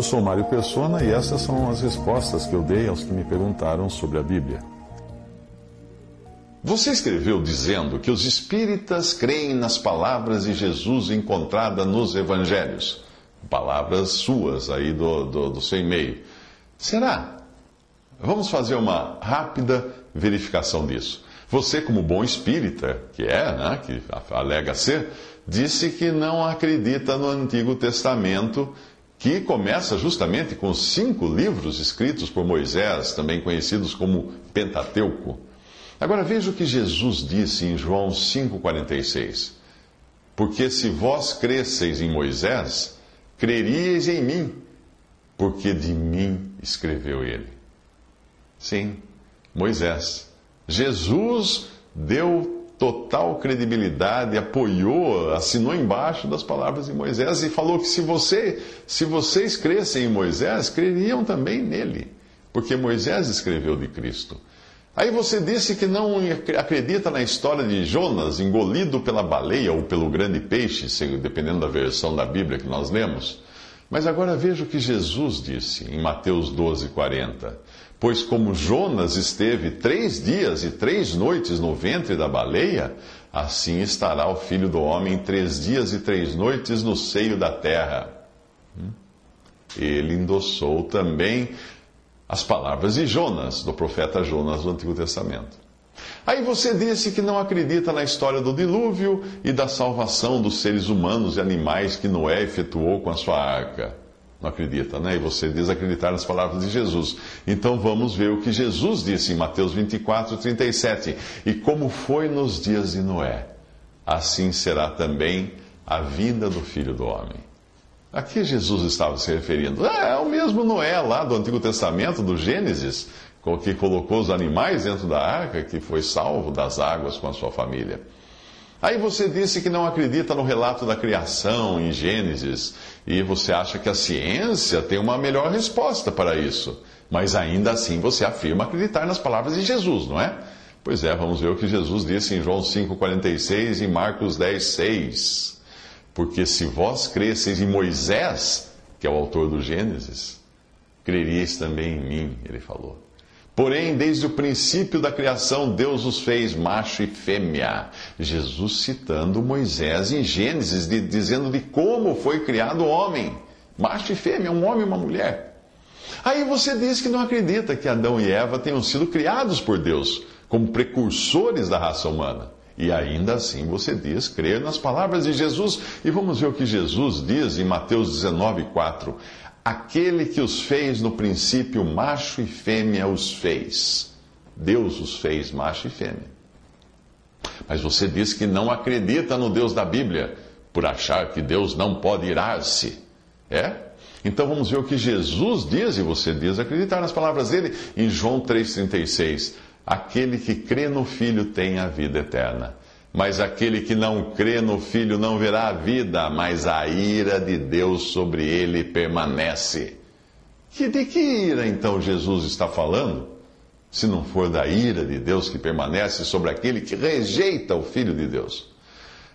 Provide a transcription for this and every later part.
Eu sou Mário Persona e essas são as respostas que eu dei aos que me perguntaram sobre a Bíblia. Você escreveu dizendo que os espíritas creem nas palavras de Jesus encontradas nos evangelhos. Palavras suas aí do, do, do seu e-mail. Será? Vamos fazer uma rápida verificação disso. Você, como bom espírita, que é, né, que alega ser, disse que não acredita no Antigo Testamento, que começa justamente com os cinco livros escritos por Moisés, também conhecidos como Pentateuco. Agora veja o que Jesus disse em João 5,46. Porque se vós cresceis em Moisés, creríeis em mim, porque de mim escreveu ele. Sim, Moisés. Jesus deu total credibilidade, apoiou, assinou embaixo das palavras de Moisés e falou que se você, se vocês crescem em Moisés, creriam também nele, porque Moisés escreveu de Cristo. Aí você disse que não acredita na história de Jonas engolido pela baleia ou pelo grande peixe, dependendo da versão da Bíblia que nós lemos. Mas agora veja o que Jesus disse em Mateus 12, 40. Pois como Jonas esteve três dias e três noites no ventre da baleia, assim estará o filho do homem três dias e três noites no seio da terra. Hum? Ele endossou também as palavras de Jonas, do profeta Jonas do Antigo Testamento. Aí você disse que não acredita na história do dilúvio e da salvação dos seres humanos e animais que Noé efetuou com a sua arca. Não acredita, né? E você diz acreditar nas palavras de Jesus. Então vamos ver o que Jesus disse em Mateus 24, 37. E como foi nos dias de Noé, assim será também a vinda do filho do homem. A que Jesus estava se referindo? É, é o mesmo Noé lá do Antigo Testamento, do Gênesis, que colocou os animais dentro da arca, que foi salvo das águas com a sua família. Aí você disse que não acredita no relato da criação em Gênesis, e você acha que a ciência tem uma melhor resposta para isso. Mas ainda assim você afirma acreditar nas palavras de Jesus, não é? Pois é, vamos ver o que Jesus disse em João 5,46 e Marcos 10, 6. Porque se vós cresceis em Moisés, que é o autor do Gênesis, creríeis também em mim, ele falou. Porém, desde o princípio da criação, Deus os fez macho e fêmea. Jesus citando Moisés em Gênesis, de, dizendo de como foi criado o homem. Macho e fêmea, um homem e uma mulher. Aí você diz que não acredita que Adão e Eva tenham sido criados por Deus como precursores da raça humana. E ainda assim você diz crer nas palavras de Jesus. E vamos ver o que Jesus diz em Mateus 19, 4. Aquele que os fez no princípio, macho e fêmea os fez. Deus os fez macho e fêmea. Mas você diz que não acredita no Deus da Bíblia, por achar que Deus não pode irar-se. É? Então vamos ver o que Jesus diz, e você diz acreditar nas palavras dele, em João 3,36. Aquele que crê no Filho tem a vida eterna. Mas aquele que não crê no Filho não verá a vida, mas a ira de Deus sobre ele permanece. Que de que ira então Jesus está falando? Se não for da ira de Deus que permanece sobre aquele que rejeita o Filho de Deus.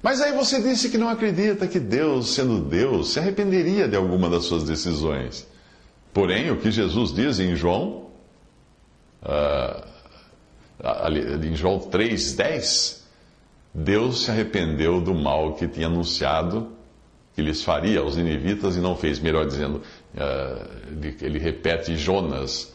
Mas aí você disse que não acredita que Deus, sendo Deus, se arrependeria de alguma das suas decisões. Porém, o que Jesus diz em João, uh, em João 3,10, Deus se arrependeu do mal que tinha anunciado que lhes faria aos ninivitas e não fez. Melhor dizendo, uh, ele repete Jonas.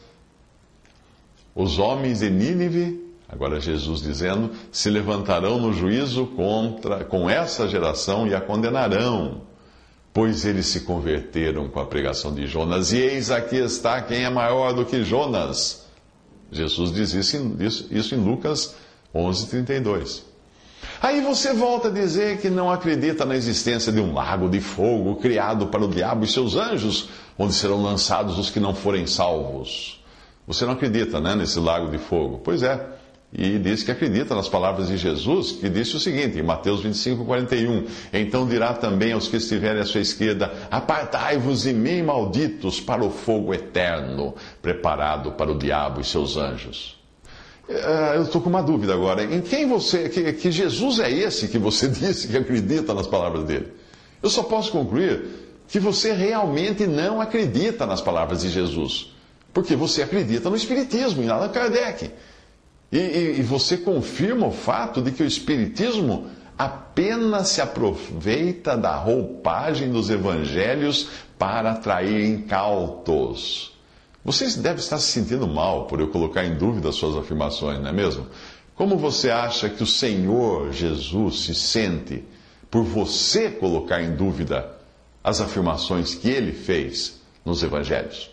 Os homens de Nínive, agora Jesus dizendo, se levantarão no juízo contra, com essa geração e a condenarão, pois eles se converteram com a pregação de Jonas. E eis aqui está quem é maior do que Jonas. Jesus diz isso, isso, isso em Lucas 11, 32. Aí você volta a dizer que não acredita na existência de um lago de fogo criado para o diabo e seus anjos, onde serão lançados os que não forem salvos. Você não acredita, né, nesse lago de fogo? Pois é. E diz que acredita nas palavras de Jesus, que disse o seguinte, em Mateus 25, 41. Então dirá também aos que estiverem à sua esquerda: Apartai-vos de mim, malditos, para o fogo eterno, preparado para o diabo e seus anjos. Uh, eu estou com uma dúvida agora. Em quem você. Que, que, Jesus é esse que você disse que acredita nas palavras dele? Eu só posso concluir que você realmente não acredita nas palavras de Jesus. Porque você acredita no Espiritismo, em Allan Kardec. E, e, e você confirma o fato de que o Espiritismo apenas se aproveita da roupagem dos evangelhos para atrair incautos. Você deve estar se sentindo mal por eu colocar em dúvida as suas afirmações, não é mesmo? Como você acha que o Senhor Jesus se sente por você colocar em dúvida as afirmações que ele fez nos evangelhos?